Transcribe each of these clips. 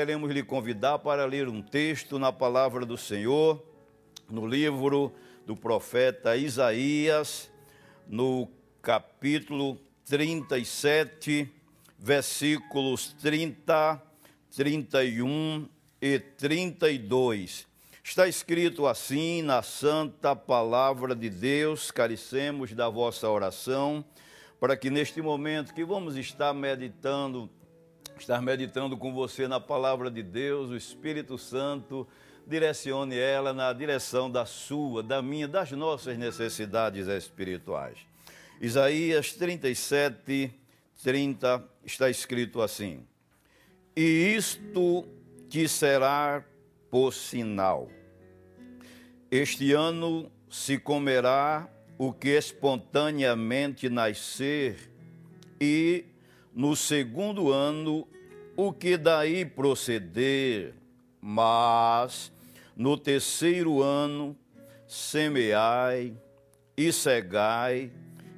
queremos lhe convidar para ler um texto na palavra do Senhor, no livro do profeta Isaías, no capítulo 37, versículos 30, 31 e 32. Está escrito assim na santa palavra de Deus, carecemos da vossa oração, para que neste momento que vamos estar meditando, estar meditando com você na palavra de Deus, o Espírito Santo direcione ela na direção da sua, da minha, das nossas necessidades espirituais. Isaías 37, 30 está escrito assim: E isto te será por sinal este ano se comerá o que espontaneamente nascer, e no segundo ano o que daí proceder, mas no terceiro ano semeai e cegai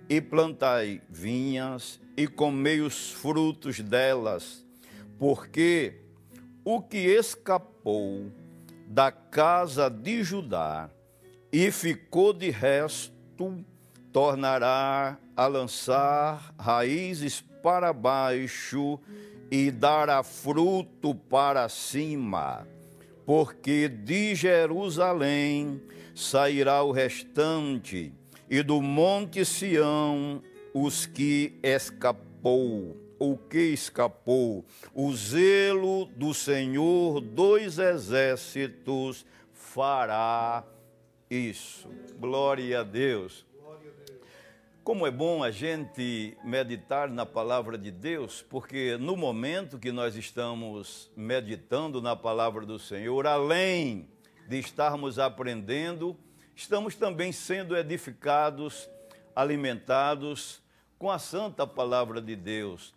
e plantai vinhas e comei os frutos delas, porque o que escapou da casa de Judá e ficou de resto, tornará a lançar raízes para baixo e dará fruto para cima, porque de Jerusalém sairá o restante, e do monte Sião os que escapou o que escapou. O zelo do Senhor dos exércitos fará isso. Glória a Deus. Como é bom a gente meditar na palavra de Deus, porque no momento que nós estamos meditando na palavra do Senhor, além de estarmos aprendendo, estamos também sendo edificados, alimentados com a santa palavra de Deus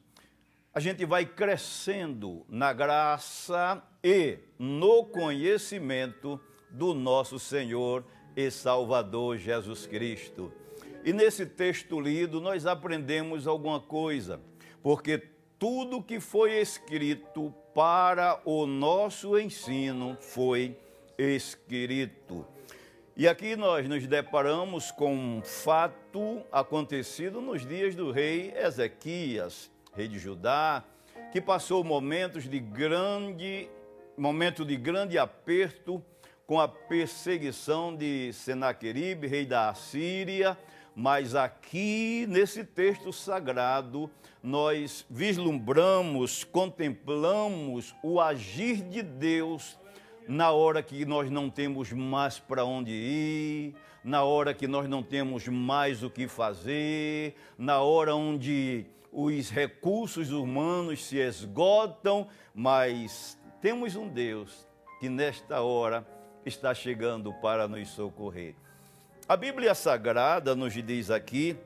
a gente vai crescendo na graça e no conhecimento do nosso Senhor e Salvador Jesus Cristo. E nesse texto lido, nós aprendemos alguma coisa, porque tudo que foi escrito para o nosso ensino foi escrito. E aqui nós nos deparamos com um fato acontecido nos dias do rei Ezequias rei de Judá, que passou momentos de grande momento de grande aperto com a perseguição de Senaqueribe, rei da Assíria, mas aqui nesse texto sagrado nós vislumbramos, contemplamos o agir de Deus na hora que nós não temos mais para onde ir, na hora que nós não temos mais o que fazer, na hora onde os recursos humanos se esgotam, mas temos um Deus que nesta hora está chegando para nos socorrer. A Bíblia Sagrada nos diz aqui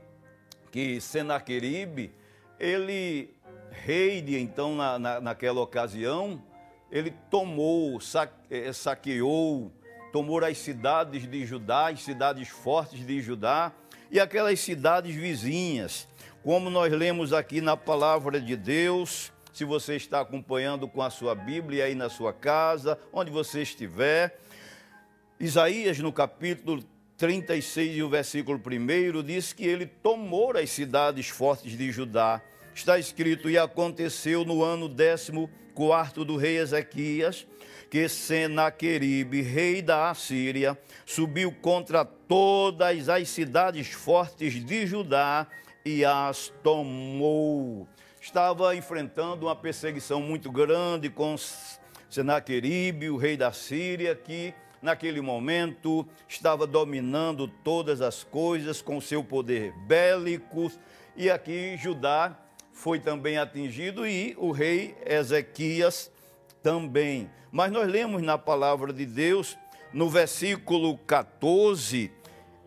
que Senaqueribe, ele, rei de então na, na, naquela ocasião, ele tomou, eh, saqueou, tomou as cidades de Judá, as cidades fortes de Judá e aquelas cidades vizinhas. Como nós lemos aqui na palavra de Deus, se você está acompanhando com a sua Bíblia aí na sua casa, onde você estiver, Isaías no capítulo 36 e o versículo 1 diz que ele tomou as cidades fortes de Judá. Está escrito: E aconteceu no ano décimo quarto do rei Ezequias, que Senaqueribe, rei da Assíria, subiu contra todas as cidades fortes de Judá e as tomou. Estava enfrentando uma perseguição muito grande com Senaqueribe, o rei da Síria, que naquele momento estava dominando todas as coisas com seu poder bélico. E aqui Judá foi também atingido e o rei Ezequias também. Mas nós lemos na palavra de Deus, no versículo 14,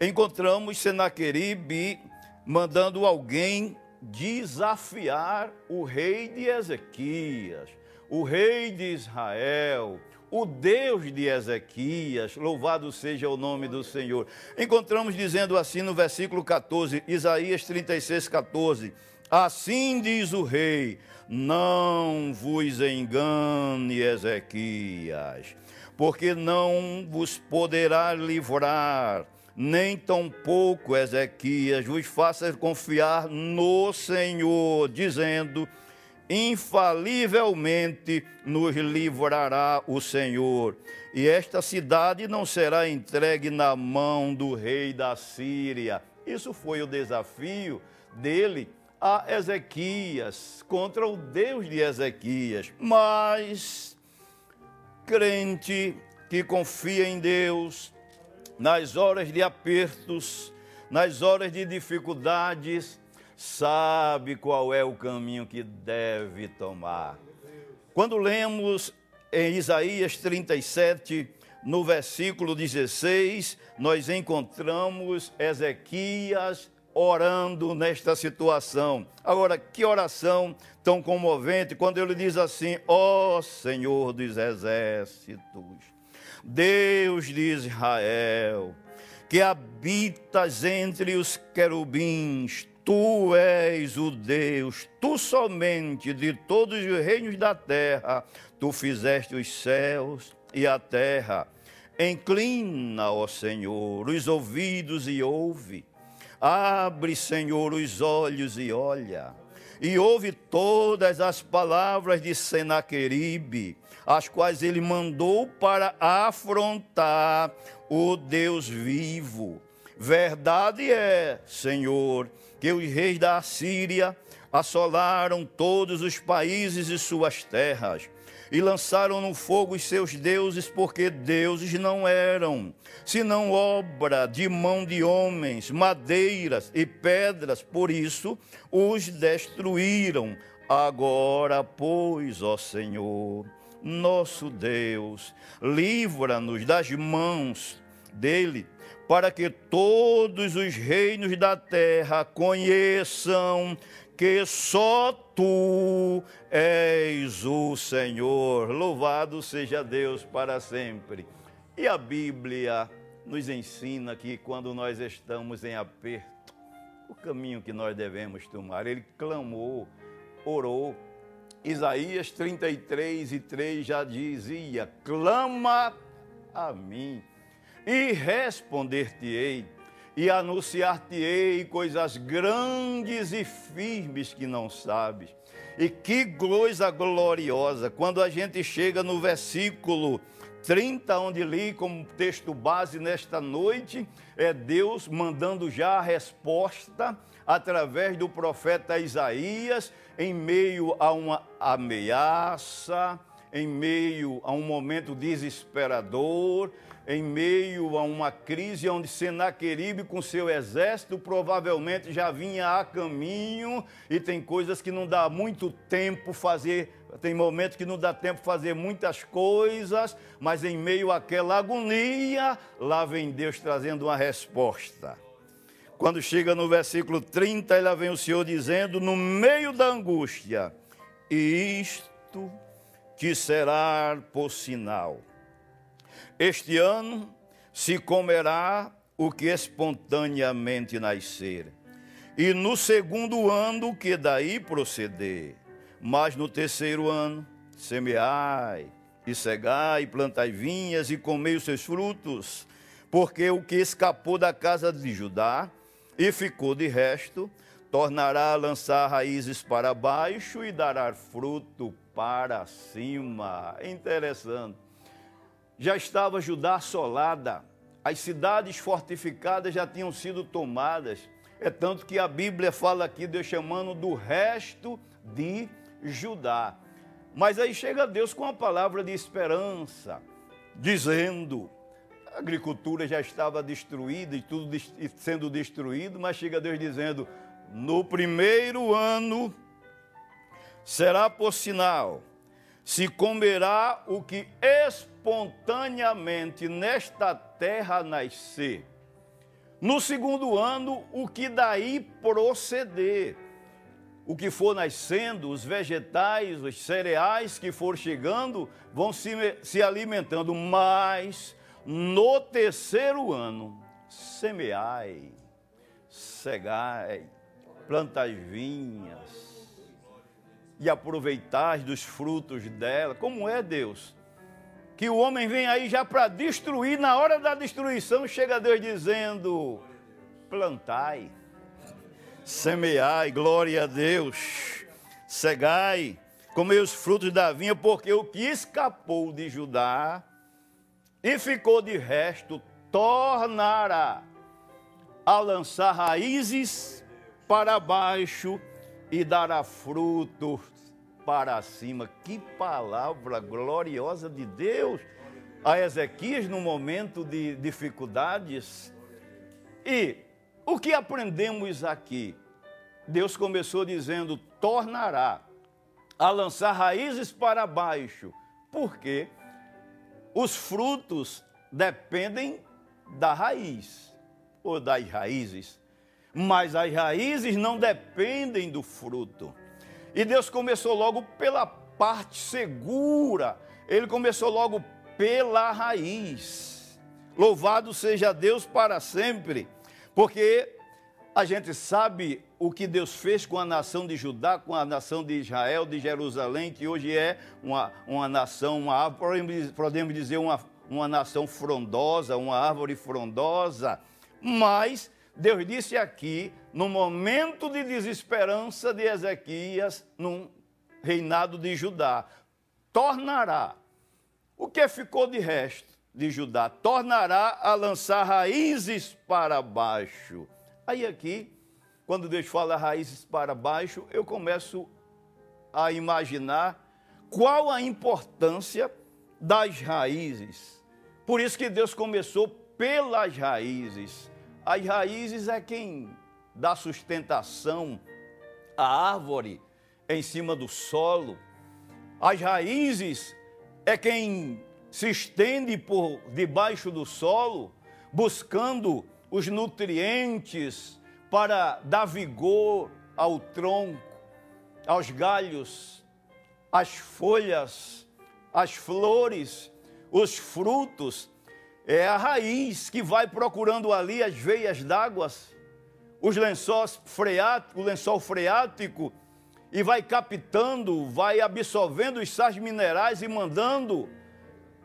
encontramos Senaqueribe mandando alguém desafiar o rei de Ezequias, o rei de Israel, o Deus de Ezequias, louvado seja o nome do Senhor. Encontramos dizendo assim no versículo 14, Isaías 36, 14: Assim diz o rei: Não vos engane, Ezequias, porque não vos poderá livrar, nem tampouco Ezequias vos faça confiar no Senhor, dizendo: infalivelmente nos livrará o Senhor. E esta cidade não será entregue na mão do rei da Síria. Isso foi o desafio dele a Ezequias, contra o Deus de Ezequias. Mas, crente que confia em Deus, nas horas de apertos, nas horas de dificuldades, sabe qual é o caminho que deve tomar. Quando lemos em Isaías 37, no versículo 16, nós encontramos Ezequias orando nesta situação. Agora, que oração tão comovente quando ele diz assim: Ó oh, Senhor dos exércitos, Deus de Israel, que habitas entre os querubins, Tu és o Deus, tu somente de todos os reinos da terra, tu fizeste os céus e a terra. Inclina, ó Senhor, os ouvidos e ouve. Abre, Senhor, os olhos e olha. E ouve todas as palavras de Senaqueribe, as quais ele mandou para afrontar o Deus vivo. Verdade é, Senhor, que os reis da Assíria assolaram todos os países e suas terras e lançaram no fogo os seus deuses, porque deuses não eram, senão obra de mão de homens, madeiras e pedras, por isso os destruíram. Agora, pois, ó Senhor, nosso Deus, livra-nos das mãos dele para que todos os reinos da terra conheçam que só tu és o Senhor. Louvado seja Deus para sempre. E a Bíblia nos ensina que quando nós estamos em aperto, o caminho que nós devemos tomar. Ele clamou, orou. Isaías 33 e 3 já dizia: clama a mim e responder-te-ei, e anunciar-te-ei coisas grandes e firmes que não sabes. E que coisa gloriosa, quando a gente chega no versículo 30, onde li como texto base nesta noite, é Deus mandando já a resposta através do profeta Isaías, em meio a uma ameaça, em meio a um momento desesperador, em meio a uma crise onde Senaqueribe com seu exército provavelmente já vinha a caminho e tem coisas que não dá muito tempo fazer, tem momentos que não dá tempo fazer muitas coisas, mas em meio àquela agonia, lá vem Deus trazendo uma resposta. Quando chega no versículo 30, lá vem o Senhor dizendo, no meio da angústia, isto te será por sinal este ano se comerá o que espontaneamente nascer, e no segundo ano o que daí proceder. Mas no terceiro ano, semeai, e cegai, plantai vinhas, e comei os seus frutos, porque o que escapou da casa de Judá e ficou de resto, tornará a lançar raízes para baixo e dará fruto para cima. Interessante já estava Judá assolada, as cidades fortificadas já tinham sido tomadas. É tanto que a Bíblia fala aqui, Deus chamando do resto de Judá. Mas aí chega Deus com a palavra de esperança, dizendo: a agricultura já estava destruída e tudo sendo destruído, mas chega Deus dizendo: no primeiro ano será por sinal, se comerá o que espera espontaneamente nesta terra nascer. No segundo ano, o que daí proceder. O que for nascendo, os vegetais, os cereais que for chegando, vão se, se alimentando. Mas no terceiro ano, semeai, cegai, plantas vinhas e aproveitais dos frutos dela. Como é Deus? Que o homem vem aí já para destruir, na hora da destruição chega Deus dizendo: plantai, semeai, glória a Deus, cegai, comei os frutos da vinha, porque o que escapou de Judá e ficou de resto, tornará a lançar raízes para baixo e dará frutos para cima. Que palavra gloriosa de Deus a Ezequias no momento de dificuldades. E o que aprendemos aqui? Deus começou dizendo: tornará a lançar raízes para baixo. Por quê? Os frutos dependem da raiz ou das raízes, mas as raízes não dependem do fruto. E Deus começou logo pela parte segura, ele começou logo pela raiz. Louvado seja Deus para sempre, porque a gente sabe o que Deus fez com a nação de Judá, com a nação de Israel, de Jerusalém, que hoje é uma, uma nação, uma, podemos dizer, uma, uma nação frondosa, uma árvore frondosa. Mas Deus disse aqui, no momento de desesperança de Ezequias, num reinado de Judá, tornará. O que ficou de resto de Judá? Tornará a lançar raízes para baixo. Aí aqui, quando Deus fala raízes para baixo, eu começo a imaginar qual a importância das raízes. Por isso que Deus começou pelas raízes. As raízes é quem dá sustentação à árvore em cima do solo. As raízes é quem se estende por debaixo do solo, buscando os nutrientes para dar vigor ao tronco, aos galhos, às folhas, às flores, os frutos. É a raiz que vai procurando ali as veias d'água, os lençóis freáticos, o lençol freático, e vai captando, vai absorvendo os sais minerais e mandando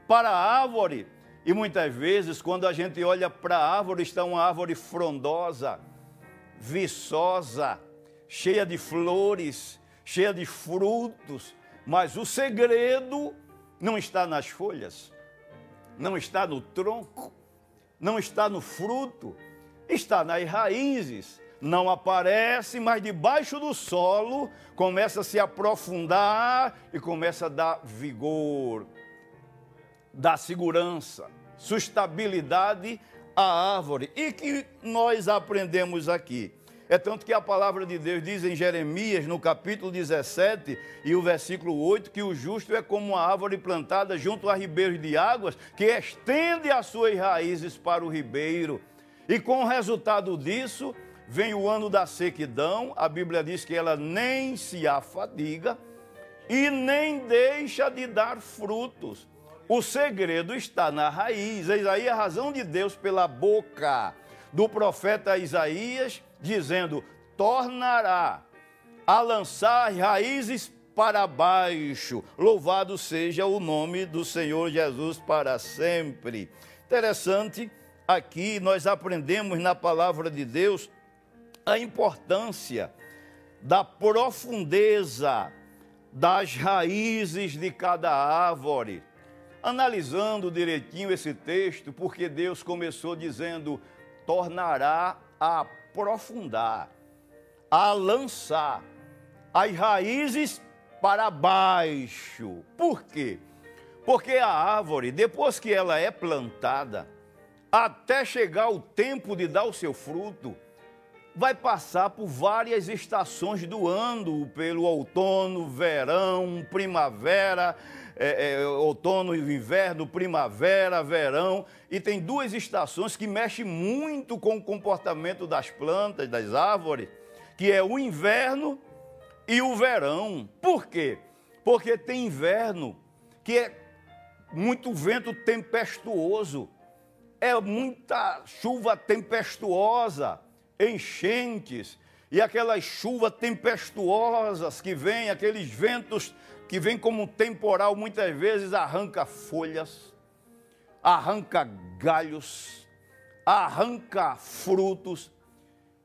para a árvore. E muitas vezes, quando a gente olha para a árvore, está uma árvore frondosa, viçosa, cheia de flores, cheia de frutos, mas o segredo não está nas folhas, não está no tronco, não está no fruto, está nas raízes. Não aparece, mas debaixo do solo começa a se aprofundar e começa a dar vigor, dar segurança sustentabilidade à árvore. E que nós aprendemos aqui? É tanto que a palavra de Deus diz em Jeremias, no capítulo 17 e o versículo 8, que o justo é como uma árvore plantada junto a ribeiros de águas, que estende as suas raízes para o ribeiro. E com o resultado disso, vem o ano da sequidão, a Bíblia diz que ela nem se afadiga e nem deixa de dar frutos. O segredo está na raiz. Eis aí a razão de Deus pela boca do profeta Isaías, dizendo: tornará a lançar raízes para baixo. Louvado seja o nome do Senhor Jesus para sempre. Interessante, aqui nós aprendemos na palavra de Deus a importância da profundeza das raízes de cada árvore analisando direitinho esse texto, porque Deus começou dizendo: tornará a aprofundar, a lançar as raízes para baixo. Por quê? Porque a árvore, depois que ela é plantada, até chegar o tempo de dar o seu fruto, vai passar por várias estações do ano, pelo outono, verão, primavera, é, é, outono e inverno, primavera, verão, e tem duas estações que mexem muito com o comportamento das plantas, das árvores, que é o inverno e o verão. Por quê? Porque tem inverno que é muito vento tempestuoso, é muita chuva tempestuosa, enchentes, e aquelas chuvas tempestuosas que vêm, aqueles ventos que vêm como um temporal, muitas vezes arranca folhas, arranca galhos, arranca frutos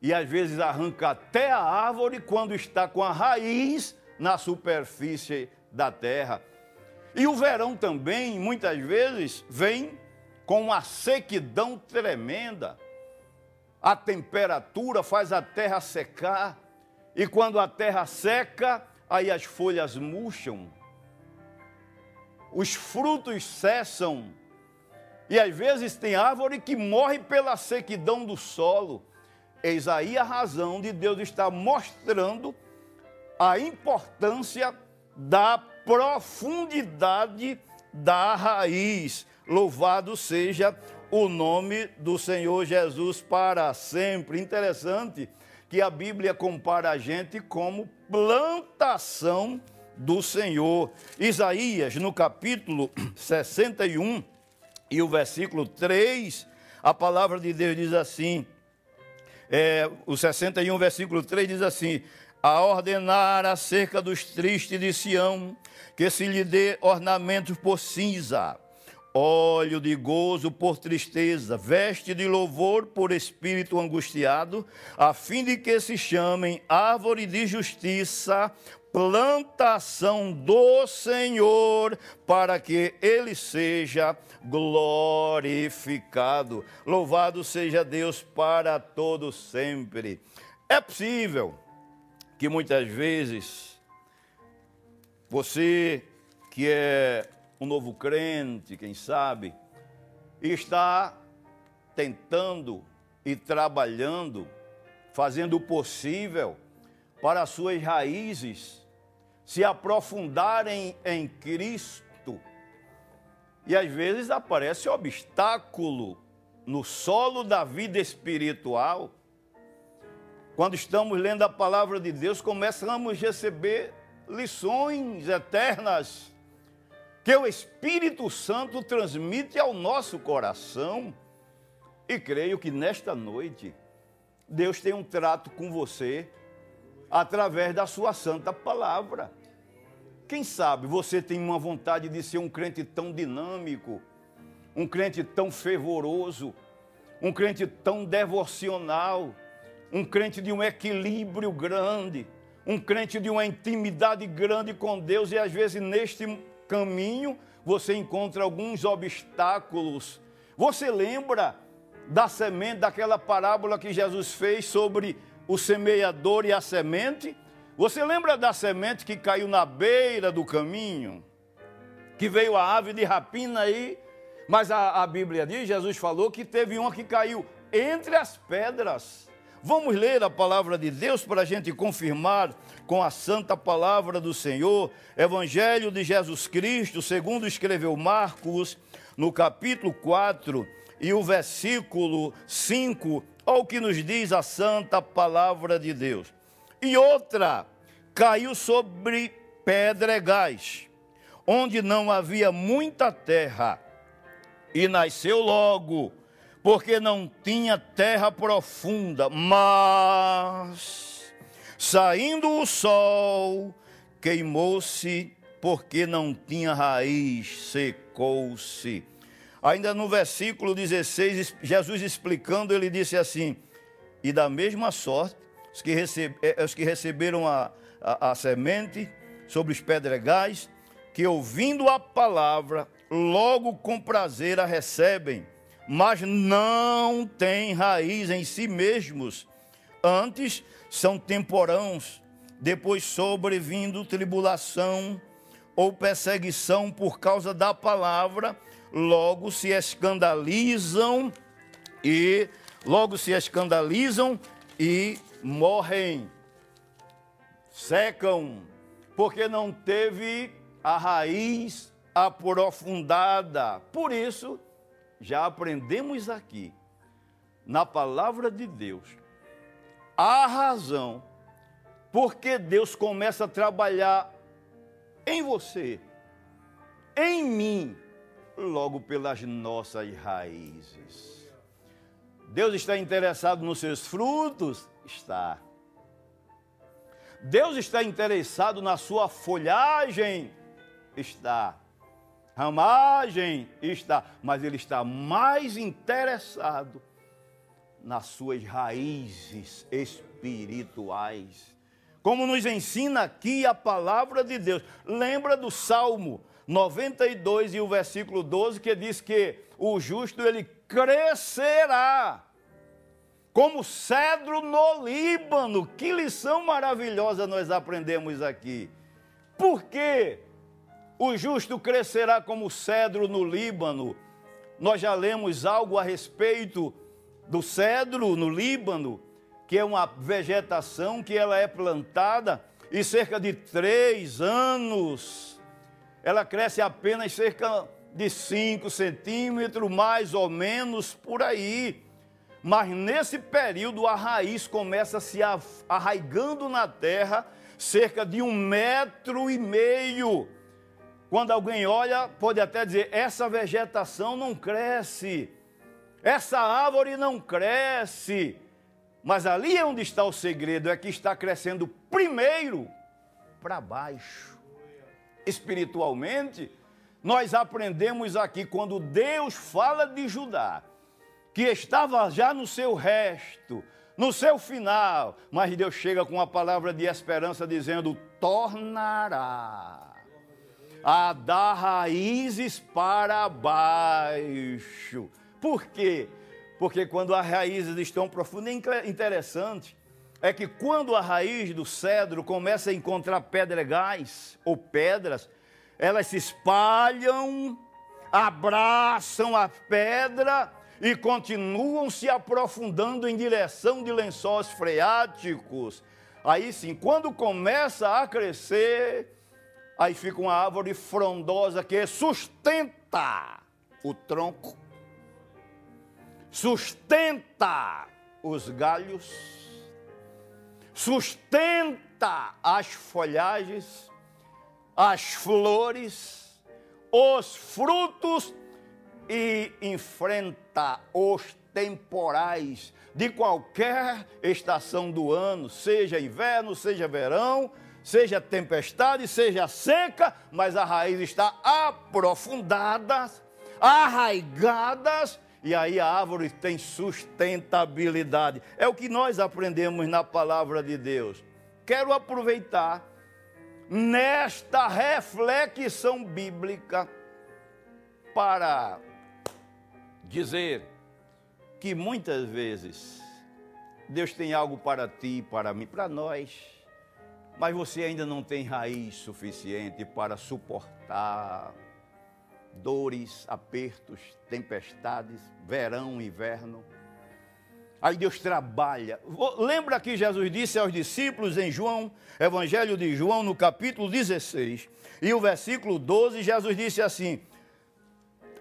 e às vezes arranca até a árvore quando está com a raiz na superfície da terra. E o verão também, muitas vezes, vem com uma sequidão tremenda. A temperatura faz a terra secar, e quando a terra seca, aí as folhas murcham, os frutos cessam, e às vezes tem árvore que morre pela sequidão do solo. Eis aí a razão de Deus estar mostrando a importância da profundidade da raiz. Louvado seja o nome do Senhor Jesus para sempre. Interessante que a Bíblia compara a gente como plantação do Senhor. Isaías, no capítulo 61 e o versículo 3, a palavra de Deus diz assim: é, o 61, versículo 3 diz assim: A ordenar acerca dos tristes de Sião, que se lhe dê ornamentos por cinza, óleo de gozo por tristeza, veste de louvor por espírito angustiado, a fim de que se chamem árvore de justiça, plantação do Senhor, para que ele seja glorificado. Louvado seja Deus para todo sempre. É possível que muitas vezes você que é um novo crente, quem sabe, está tentando e trabalhando, fazendo o possível para as suas raízes se aprofundarem em Cristo. E às vezes aparece obstáculo no solo da vida espiritual. Quando estamos lendo a palavra de Deus, começamos a receber lições eternas que o Espírito Santo transmite ao nosso coração. E creio que nesta noite, Deus tem um trato com você através da sua santa palavra. Quem sabe você tem uma vontade de ser um crente tão dinâmico, um crente tão fervoroso, um crente tão devocional, um crente de um equilíbrio grande, um crente de uma intimidade grande com Deus e às vezes neste caminho você encontra alguns obstáculos. Você lembra da semente, daquela parábola que Jesus fez sobre o semeador e a semente? Você lembra da semente que caiu na beira do caminho? Que veio a ave de rapina aí? Mas a, a Bíblia diz, Jesus falou que teve uma que caiu entre as pedras. Vamos ler a palavra de Deus para a gente confirmar com a santa palavra do Senhor, Evangelho de Jesus Cristo, segundo escreveu Marcos, no capítulo 4 e o versículo 5, ao que nos diz a santa palavra de Deus. E outra caiu sobre pedregais, onde não havia muita terra, e nasceu logo porque não tinha terra profunda, mas saindo o sol, queimou-se, porque não tinha raiz, secou-se. Ainda no versículo 16, Jesus explicando, ele disse assim: E da mesma sorte, os que, recebe, eh, os que receberam a, a, a semente sobre os pedregais, que ouvindo a palavra, logo com prazer a recebem mas não têm raiz em si mesmos. Antes são temporãos, depois sobrevindo tribulação ou perseguição por causa da palavra, logo se escandalizam e logo se escandalizam e morrem. Secam, porque não teve a raiz aprofundada. Por isso, já aprendemos aqui, na palavra de Deus, a razão porque Deus começa a trabalhar em você, em mim, logo pelas nossas raízes. Deus está interessado nos seus frutos? Está. Deus está interessado na sua folhagem? Está. Ramagem? Está. Mas Ele está mais interessado nas suas raízes espirituais. Como nos ensina aqui a palavra de Deus. Lembra do Salmo 92 e o versículo 12 que diz que o justo ele crescerá como cedro no Líbano. Que lição maravilhosa nós aprendemos aqui. Por que o justo crescerá como cedro no Líbano? Nós já lemos algo a respeito do cedro no Líbano, que é uma vegetação que ela é plantada e cerca de três anos ela cresce apenas cerca de 5 centímetros, mais ou menos por aí. Mas nesse período a raiz começa a se arraigando na terra cerca de um metro e meio. Quando alguém olha, pode até dizer: essa vegetação não cresce, essa árvore não cresce. Mas ali é onde está o segredo, é que está crescendo primeiro para baixo. Espiritualmente, nós aprendemos aqui quando Deus fala de Judá, que estava já no seu resto, no seu final, mas Deus chega com uma palavra de esperança dizendo: tornará a dar raízes para baixo. Por quê? Porque quando as raízes estão profundas, é interessante, é que quando a raiz do cedro começa a encontrar pedregais ou pedras, elas se espalham, abraçam a pedra e continuam se aprofundando em direção de lençóis freáticos. Aí sim, quando começa a crescer, aí fica uma árvore frondosa que sustenta o tronco, sustenta os galhos, sustenta as folhagens, as flores, os frutos e enfrenta os temporais de qualquer estação do ano, seja inverno, seja verão, seja tempestade, seja seca, mas a raiz está aprofundada, arraigadas, e aí a árvore tem sustentabilidade. É o que nós aprendemos na palavra de Deus. Quero aproveitar nesta reflexão bíblica para dizer que muitas vezes Deus tem algo para ti, para mim, para nós, mas você ainda não tem raiz suficiente para suportar dores, apertos, tempestades, verão, inverno. Aí Deus trabalha. Lembra que Jesus disse aos discípulos em João, Evangelho de João, no capítulo 16, e o versículo 12, Jesus disse assim: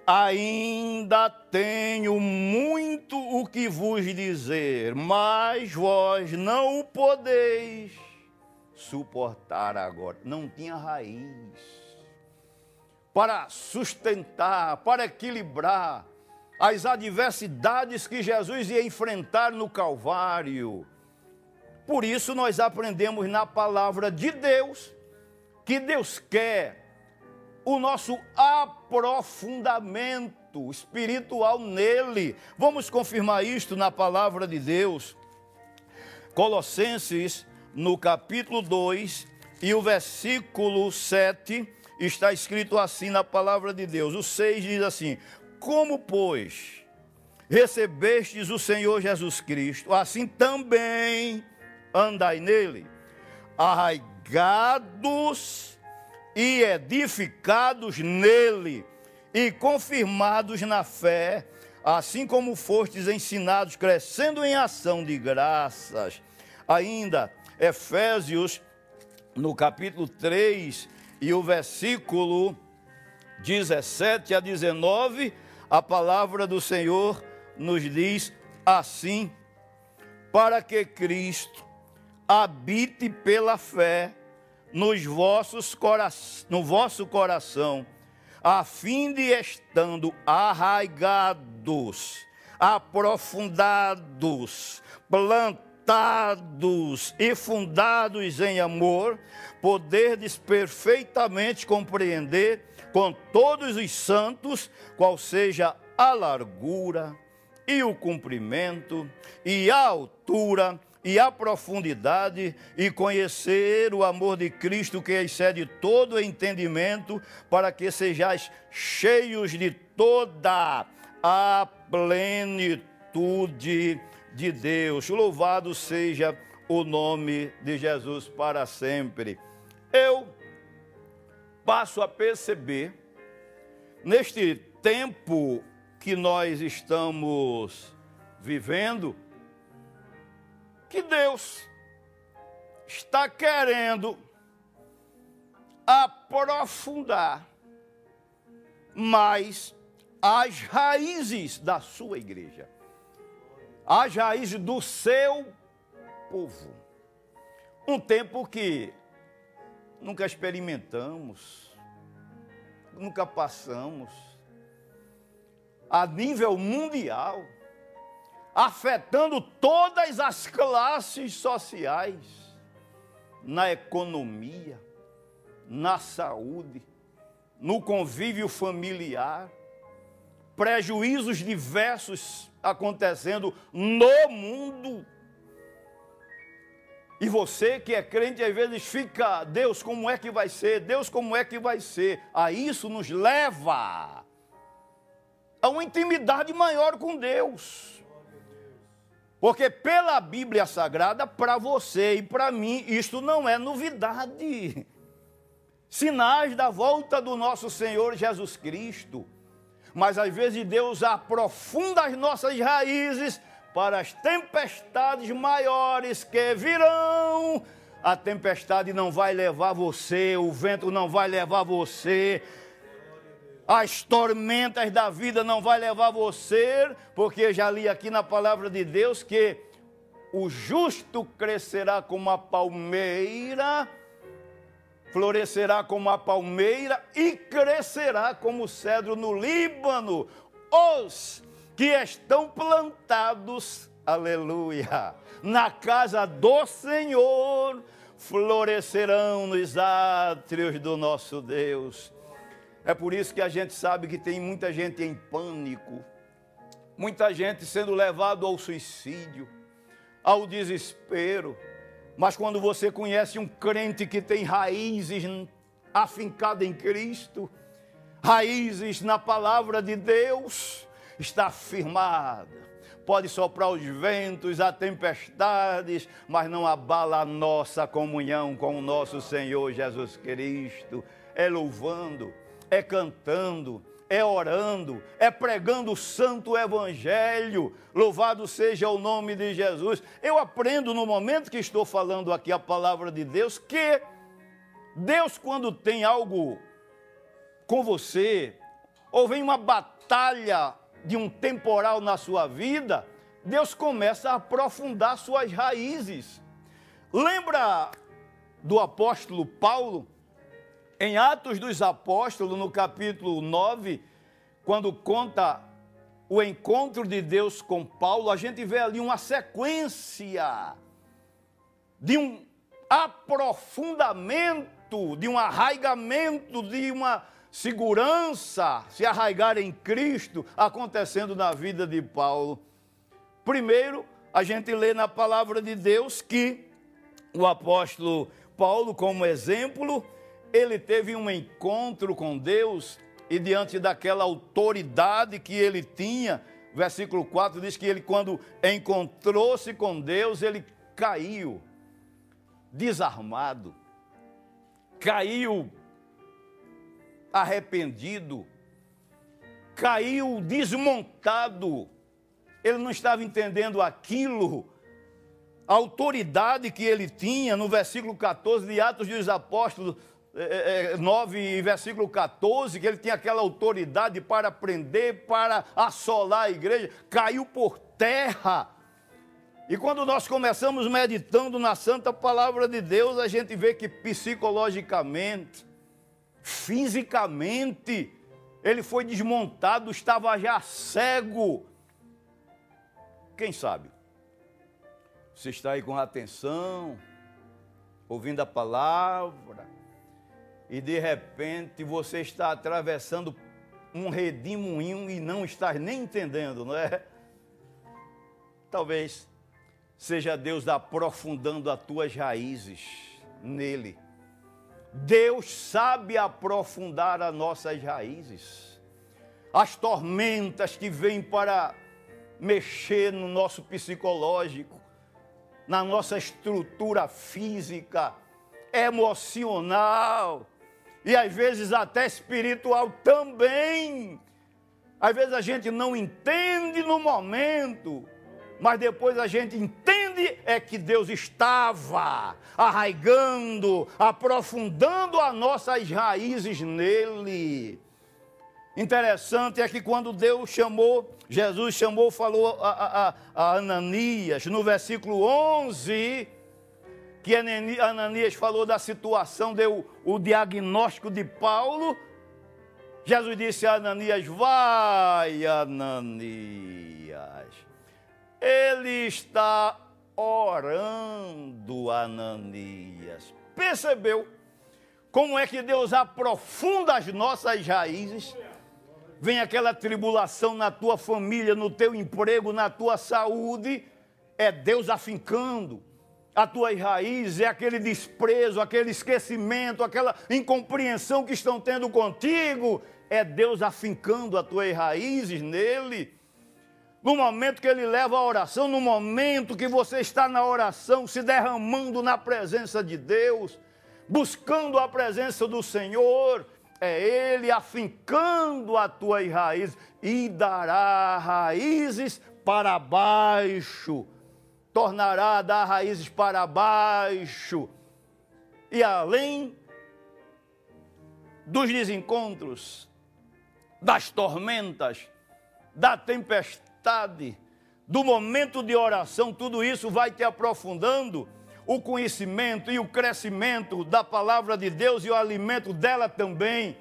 Ainda tenho muito o que vos dizer, mas vós não o podeis suportar agora. Não tinha raiz para sustentar, para equilibrar as adversidades que Jesus ia enfrentar no Calvário. Por isso nós aprendemos na palavra de Deus que Deus quer o nosso aprofundamento espiritual nele. Vamos confirmar isto na palavra de Deus. Colossenses, no capítulo 2 e o versículo 7, está escrito assim na palavra de Deus. O 6 diz assim: como, pois, recebestes o Senhor Jesus Cristo, assim também andai nele, arraigados e edificados nele, e confirmados na fé, assim como fostes ensinados, crescendo em ação de graças. Ainda, Efésios, no capítulo 3 e o versículo 17 a 19 a palavra do Senhor nos diz assim: para que Cristo habite pela fé nos vossos no vosso coração, a fim de estando arraigados, aprofundados, plantados, cimentados e fundados em amor, poderdes perfeitamente compreender com todos os santos qual seja a largura e o comprimento e a altura e a profundidade e conhecer o amor de Cristo que excede todo entendimento, para que sejais cheios de toda a plenitude de Deus. Louvado seja o nome de Jesus para sempre. Eu passo a perceber, neste tempo que nós estamos vivendo, que Deus está querendo aprofundar mais as raízes da sua igreja, as raízes do seu povo. Um tempo que nunca experimentamos, nunca passamos, a nível mundial, afetando todas as classes sociais, na economia, na saúde, no convívio familiar, prejuízos diversos acontecendo no mundo. E você que é crente, às vezes fica, Deus, como é que vai ser? Deus, como é que vai ser? A isso nos leva a uma intimidade maior com Deus. Porque pela Bíblia Sagrada, para você e para mim, isto não é novidade. Sinais da volta do nosso Senhor Jesus Cristo. Mas às vezes Deus aprofunda as nossas raízes para as tempestades maiores que virão. A tempestade não vai levar você, o vento não vai levar você, as tormentas da vida não vai levar você, porque já li aqui na palavra de Deus que o justo crescerá como a palmeira, florescerá como a palmeira e crescerá como o cedro no Líbano. Os que estão plantados, aleluia, na casa do Senhor, florescerão nos átrios do nosso Deus. É por isso que a gente sabe que tem muita gente em pânico, muita gente sendo levado ao suicídio, ao desespero. Mas quando você conhece um crente que tem raízes afincadas em Cristo, raízes na palavra de Deus, está firmada. Pode soprar os ventos, a tempestades, mas não abala a nossa comunhão com o nosso Senhor Jesus Cristo. É louvando, é cantando, é orando, é pregando o santo evangelho. Louvado seja o nome de Jesus. Eu aprendo no momento que estou falando aqui a palavra de Deus que Deus, quando tem algo com você, ou vem uma batalha de um temporal na sua vida, Deus começa a aprofundar suas raízes. Lembra do apóstolo Paulo? Em Atos dos Apóstolos, no capítulo 9, quando conta o encontro de Deus com Paulo, a gente vê ali uma sequência de um aprofundamento, de um arraigamento, de uma segurança, se arraigar em Cristo, acontecendo na vida de Paulo. Primeiro, a gente lê na palavra de Deus que o apóstolo Paulo, como exemplo, ele teve um encontro com Deus e diante daquela autoridade que ele tinha, versículo 4 diz que ele, quando encontrou-se com Deus, ele caiu, desarmado, caiu arrependido, caiu desmontado, ele não estava entendendo aquilo, a autoridade que ele tinha, no versículo 14 de Atos dos Apóstolos, é, é, 9, é, versículo 14, que ele tinha aquela autoridade para prender, para assolar a igreja, caiu por terra. E quando nós começamos meditando na santa palavra de Deus, a gente vê que psicologicamente, fisicamente, ele foi desmontado, estava já cego. Quem sabe? Você está aí com atenção, ouvindo a palavra, e de repente você está atravessando um redemoinho e não está nem entendendo, não é? Talvez seja Deus aprofundando as tuas raízes nele. Deus sabe aprofundar as nossas raízes. As tormentas que vêm para mexer no nosso psicológico, na nossa estrutura física, emocional e às vezes até espiritual também. Às vezes a gente não entende no momento, mas depois a gente entende é que Deus estava arraigando, aprofundando as nossas raízes nele. Interessante é que quando Deus chamou, Jesus chamou, falou a, a, a Ananias, no versículo 11, que Ananias falou da situação, deu o diagnóstico de Paulo. Jesus disse a Ananias: Vai, Ananias, ele está orando, Ananias. Percebeu como é que Deus aprofunda as nossas raízes? Vem aquela tribulação na tua família, no teu emprego, na tua saúde, é Deus afincando as tuas raízes, é aquele desprezo, aquele esquecimento, aquela incompreensão que estão tendo contigo, é Deus afincando as tuas raízes nele. No momento que ele leva a oração, no momento que você está na oração, se derramando na presença de Deus, buscando a presença do Senhor, é Ele afincando a tua raiz e dará raízes para baixo, tornará a dar raízes para baixo, e além dos desencontros, das tormentas, da tempestade, do momento de oração, tudo isso vai te aprofundando. O conhecimento e o crescimento da palavra de Deus e o alimento dela também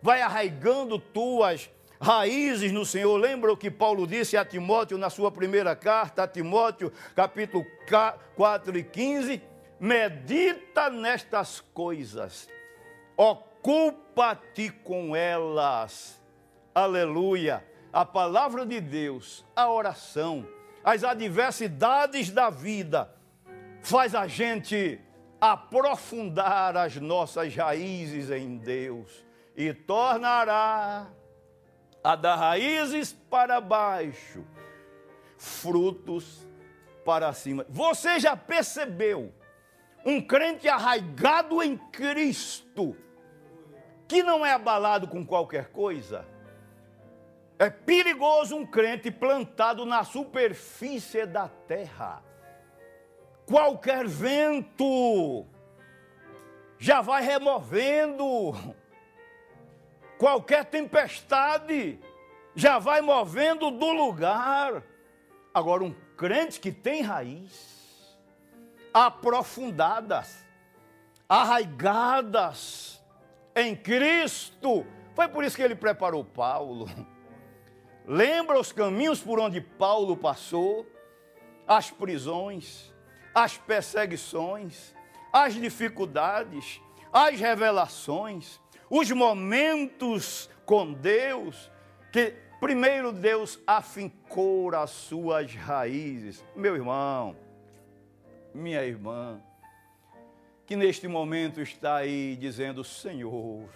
vai arraigando tuas raízes no Senhor. Lembra o que Paulo disse a Timóteo na sua primeira carta, a Timóteo, capítulo 4 e 15? Medita nestas coisas, ocupa-te com elas. Aleluia a palavra de Deus, a oração, as adversidades da vida, faz a gente aprofundar as nossas raízes em Deus e tornará a dar raízes para baixo, frutos para cima. Você já percebeu um crente arraigado em Cristo, que não é abalado com qualquer coisa? É perigoso um crente plantado na superfície da terra. Qualquer vento já vai removendo, qualquer tempestade já vai movendo do lugar. Agora, um crente que tem raiz, aprofundadas, arraigadas em Cristo, foi por isso que ele preparou Paulo. Lembra os caminhos por onde Paulo passou, as prisões, as perseguições, as dificuldades, as revelações, os momentos com Deus, que primeiro Deus afincou as suas raízes. Meu irmão, minha irmã, que neste momento está aí dizendo: Senhor,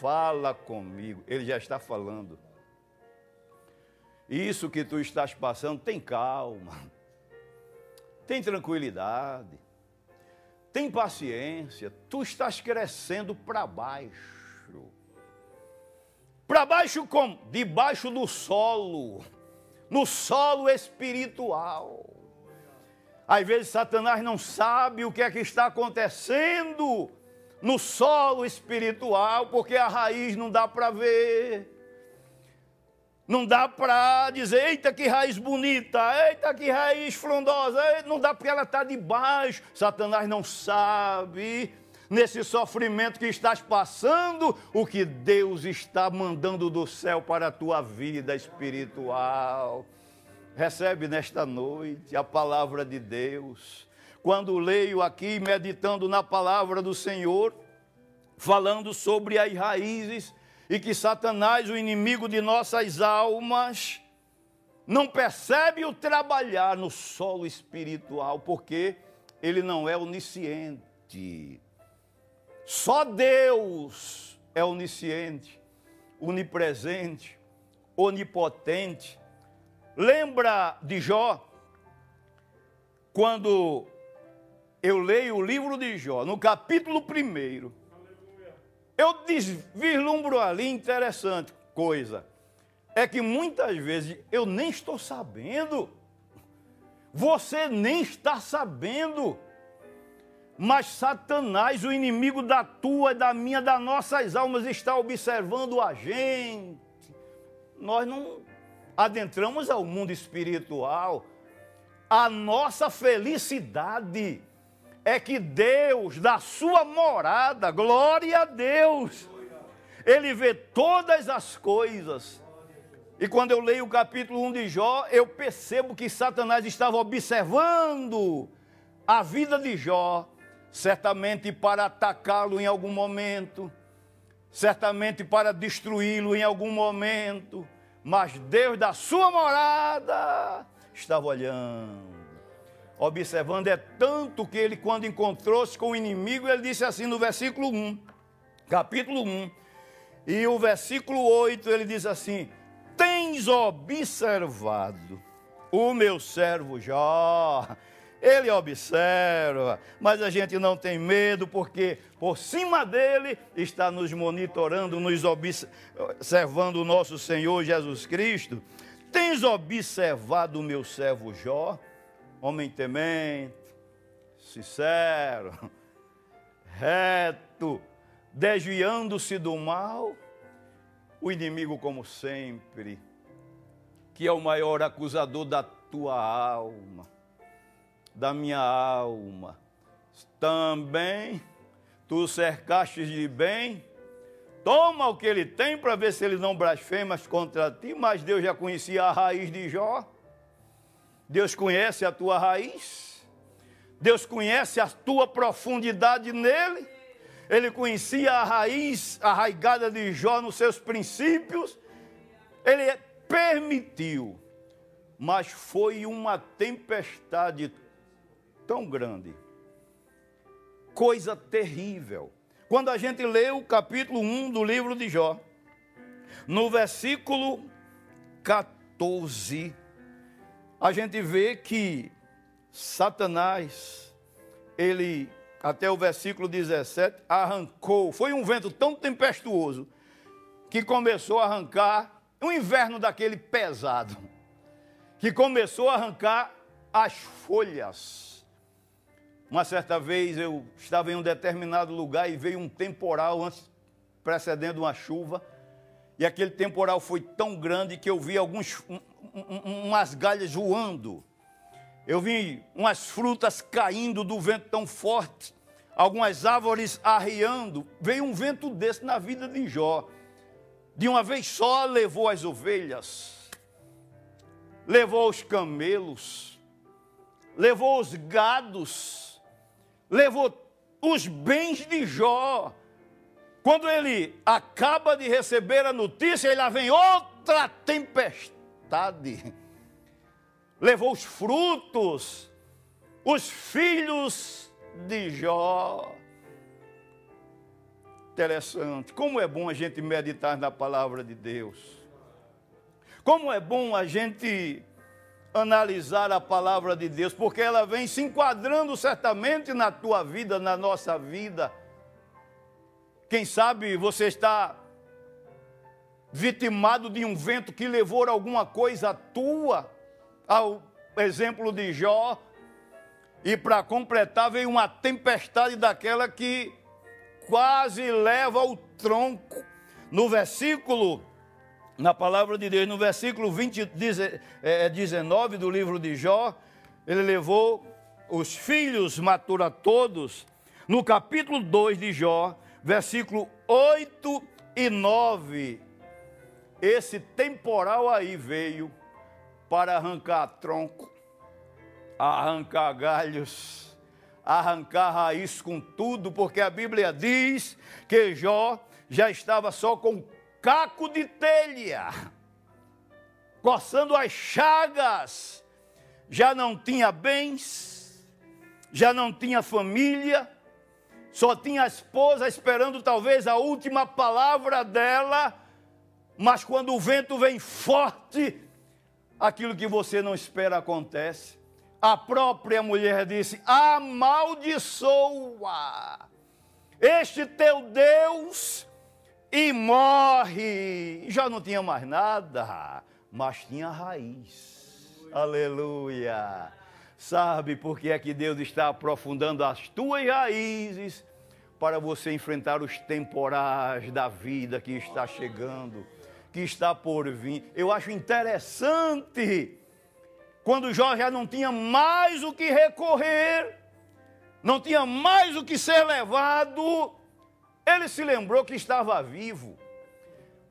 fala comigo. Ele já está falando. Isso que tu estás passando, tem calma, tem tranquilidade, tem paciência. Tu estás crescendo para baixo. Para baixo como? Debaixo do solo, no solo espiritual. Às vezes Satanás não sabe o que é que está acontecendo no solo espiritual, porque a raiz não dá para ver. Não dá para dizer, eita que raiz bonita, eita que raiz frondosa, não dá porque ela está debaixo. Satanás não sabe, nesse sofrimento que estás passando, o que Deus está mandando do céu para a tua vida espiritual. recebe nesta noite a palavra de Deus. Quando leio aqui, meditando na palavra do Senhor, falando sobre as raízes e que Satanás, o inimigo de nossas almas, não percebe o trabalhar no solo espiritual, porque ele não é onisciente. Só Deus é onisciente, onipresente, onipotente. Lembra de Jó? Quando eu leio o livro de Jó, no capítulo 1, eu vislumbro ali interessante coisa. É que muitas vezes eu nem estou sabendo. Você nem está sabendo. Mas Satanás, o inimigo da tua, da minha, das nossas almas, está observando a gente. Nós não adentramos ao mundo espiritual. A nossa felicidade é que Deus, da sua morada, glória a Deus, Ele vê todas as coisas. E quando eu leio o capítulo 1 de Jó, eu percebo que Satanás estava observando a vida de Jó, certamente para atacá-lo em algum momento, certamente para destruí-lo em algum momento, mas Deus da sua morada estava olhando observando, é tanto que ele, quando encontrou-se com o inimigo, ele disse assim no versículo 1, capítulo 1, e o versículo 8, ele diz assim: Tens observado o meu servo Jó. Ele observa, mas a gente não tem medo, porque por cima dele está nos monitorando, nos observando o nosso Senhor Jesus Cristo. Tens observado o meu servo Jó? Homem temente, sincero, reto, desviando-se do mal, o inimigo, como sempre, que é o maior acusador da tua alma, da minha alma, também tu cercaste de bem, toma o que ele tem para ver se ele não blasfema contra ti, mas Deus já conhecia a raiz de Jó. Deus conhece a tua raiz, Deus conhece a tua profundidade nele, ele conhecia a raiz arraigada de Jó nos seus princípios, ele permitiu, mas foi uma tempestade tão grande, coisa terrível. Quando a gente lê o capítulo 1 do livro de Jó, no versículo 14, a gente vê que Satanás, ele, até o versículo 17, arrancou. Foi um vento tão tempestuoso que começou a arrancar um inverno daquele pesado, que começou a arrancar as folhas. Uma certa vez eu estava em um determinado lugar e veio um temporal antes, precedendo uma chuva, e aquele temporal foi tão grande que eu vi alguns, umas galhas voando. Eu vi umas frutas caindo do vento tão forte, algumas árvores arriando. Veio um vento desse na vida de Jó. De uma vez só levou as ovelhas, levou os camelos, levou os gados, levou os bens de Jó. Quando ele acaba de receber a notícia, ele lá vem outra tempestade levou os frutos, os filhos de Jó. Interessante, como é bom a gente meditar na palavra de Deus. Como é bom a gente analisar a palavra de Deus, porque ela vem se enquadrando certamente na tua vida, na nossa vida. Quem sabe você está vitimado de um vento que levou alguma coisa tua, ao exemplo de Jó, e para completar veio uma tempestade daquela que quase leva o tronco. No versículo, na palavra de Deus, no versículo 20, 19 é, do livro de Jó, ele levou os filhos, matura todos. No capítulo 2 de Jó, versículo 8 e 9, esse temporal aí veio para arrancar tronco, arrancar galhos, arrancar raiz com tudo, porque a Bíblia diz que Jó já estava só com caco de telha, coçando as chagas, já não tinha bens, já não tinha família, só tinha a esposa esperando talvez a última palavra dela, mas quando o vento vem forte, aquilo que você não espera acontece. A própria mulher disse: Amaldiçoa este teu Deus e morre. Já não tinha mais nada, mas tinha raiz. Aleluia. Sabe por que é que Deus está aprofundando as tuas raízes para você enfrentar os temporais da vida que está chegando, que está por vir? Eu acho interessante quando Jó já não tinha mais o que recorrer, não tinha mais o que ser levado, ele se lembrou que estava vivo.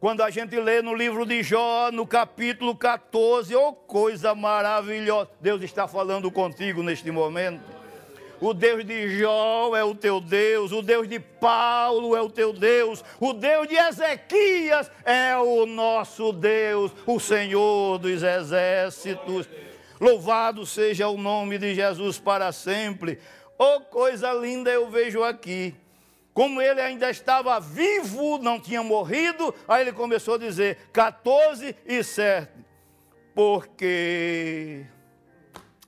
Quando a gente lê no livro de Jó, no capítulo 14, oh coisa maravilhosa, Deus está falando contigo neste momento. O Deus de Jó é o teu Deus, o Deus de Paulo é o teu Deus, o Deus de Ezequias é o nosso Deus, o Senhor dos exércitos. Louvado seja o nome de Jesus para sempre. Oh, coisa linda eu vejo aqui como ele ainda estava vivo, não tinha morrido, aí ele começou a dizer 14 e 7. Porque,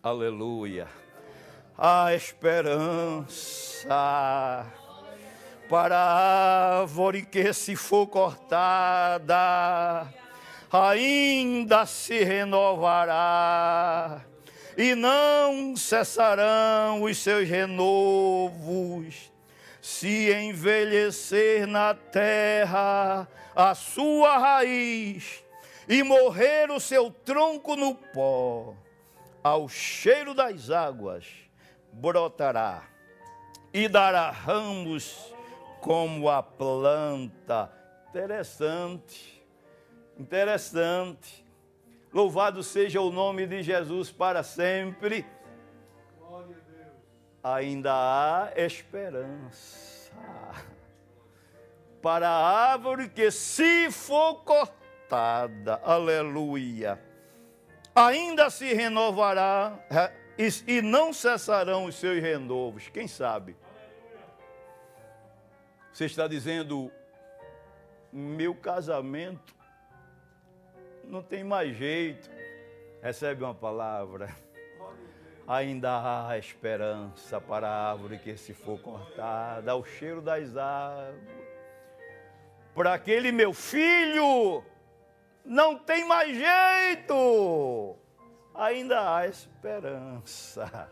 aleluia, a esperança para a árvore que se for cortada, ainda se renovará, e não cessarão os seus renovos se envelhecer na terra a sua raiz e morrer o seu tronco no pó, ao cheiro das águas brotará e dará ramos como a planta. Interessante, interessante. Louvado seja o nome de Jesus para sempre ainda há esperança para a árvore que, se for cortada, aleluia, ainda se renovará e não cessarão os seus renovos. Quem sabe? Você está dizendo, meu casamento não tem mais jeito. Recebe uma palavra ainda há esperança para a árvore que se for cortada, ao cheiro das águas. Para aquele meu filho, não tem mais jeito, ainda há esperança.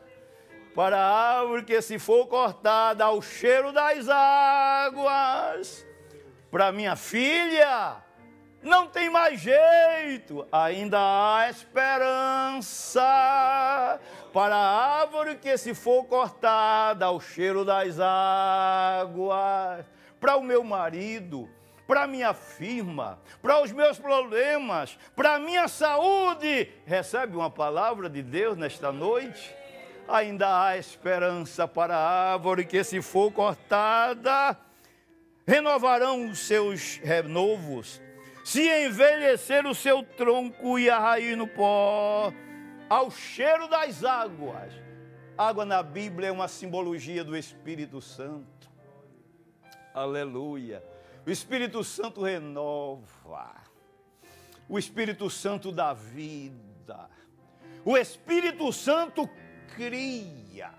Para a árvore que se for cortada, ao cheiro das águas. Para minha filha, não tem mais jeito, ainda há esperança para a árvore que se for cortada ao cheiro das águas, para o meu marido, para minha firma, para os meus problemas, para a minha saúde. Recebe uma palavra de Deus nesta noite? Ainda há esperança para a árvore que se for cortada, renovarão os seus renovos. Se envelhecer o seu tronco e a raiz no pó, ao cheiro das águas. Água na Bíblia é uma simbologia do Espírito Santo. Aleluia. O Espírito Santo renova. O Espírito Santo dá vida. O Espírito Santo cria.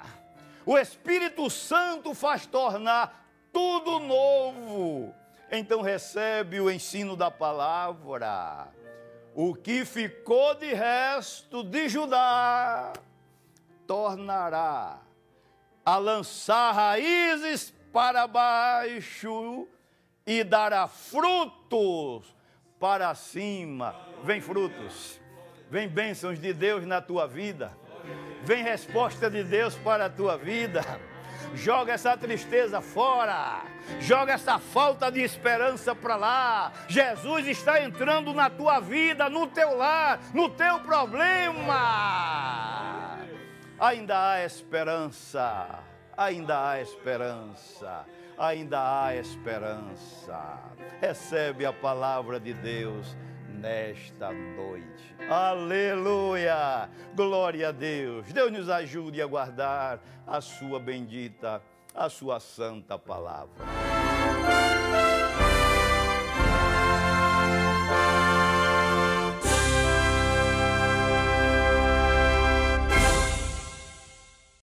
O Espírito Santo faz tornar tudo novo. Então recebe o ensino da palavra. O que ficou de resto de Judá tornará a lançar raízes para baixo e dará frutos para cima. Vem frutos, vem bênçãos de Deus na tua vida, vem resposta de Deus para a tua vida Joga essa tristeza fora. Joga essa falta de esperança para lá. Jesus está entrando na tua vida, no teu lar, no teu problema. Ainda há esperança. Ainda há esperança ainda há esperança. Recebe a palavra de Deus nesta noite. Aleluia! Glória a Deus. Deus nos ajude a guardar a sua bendita, a sua santa palavra.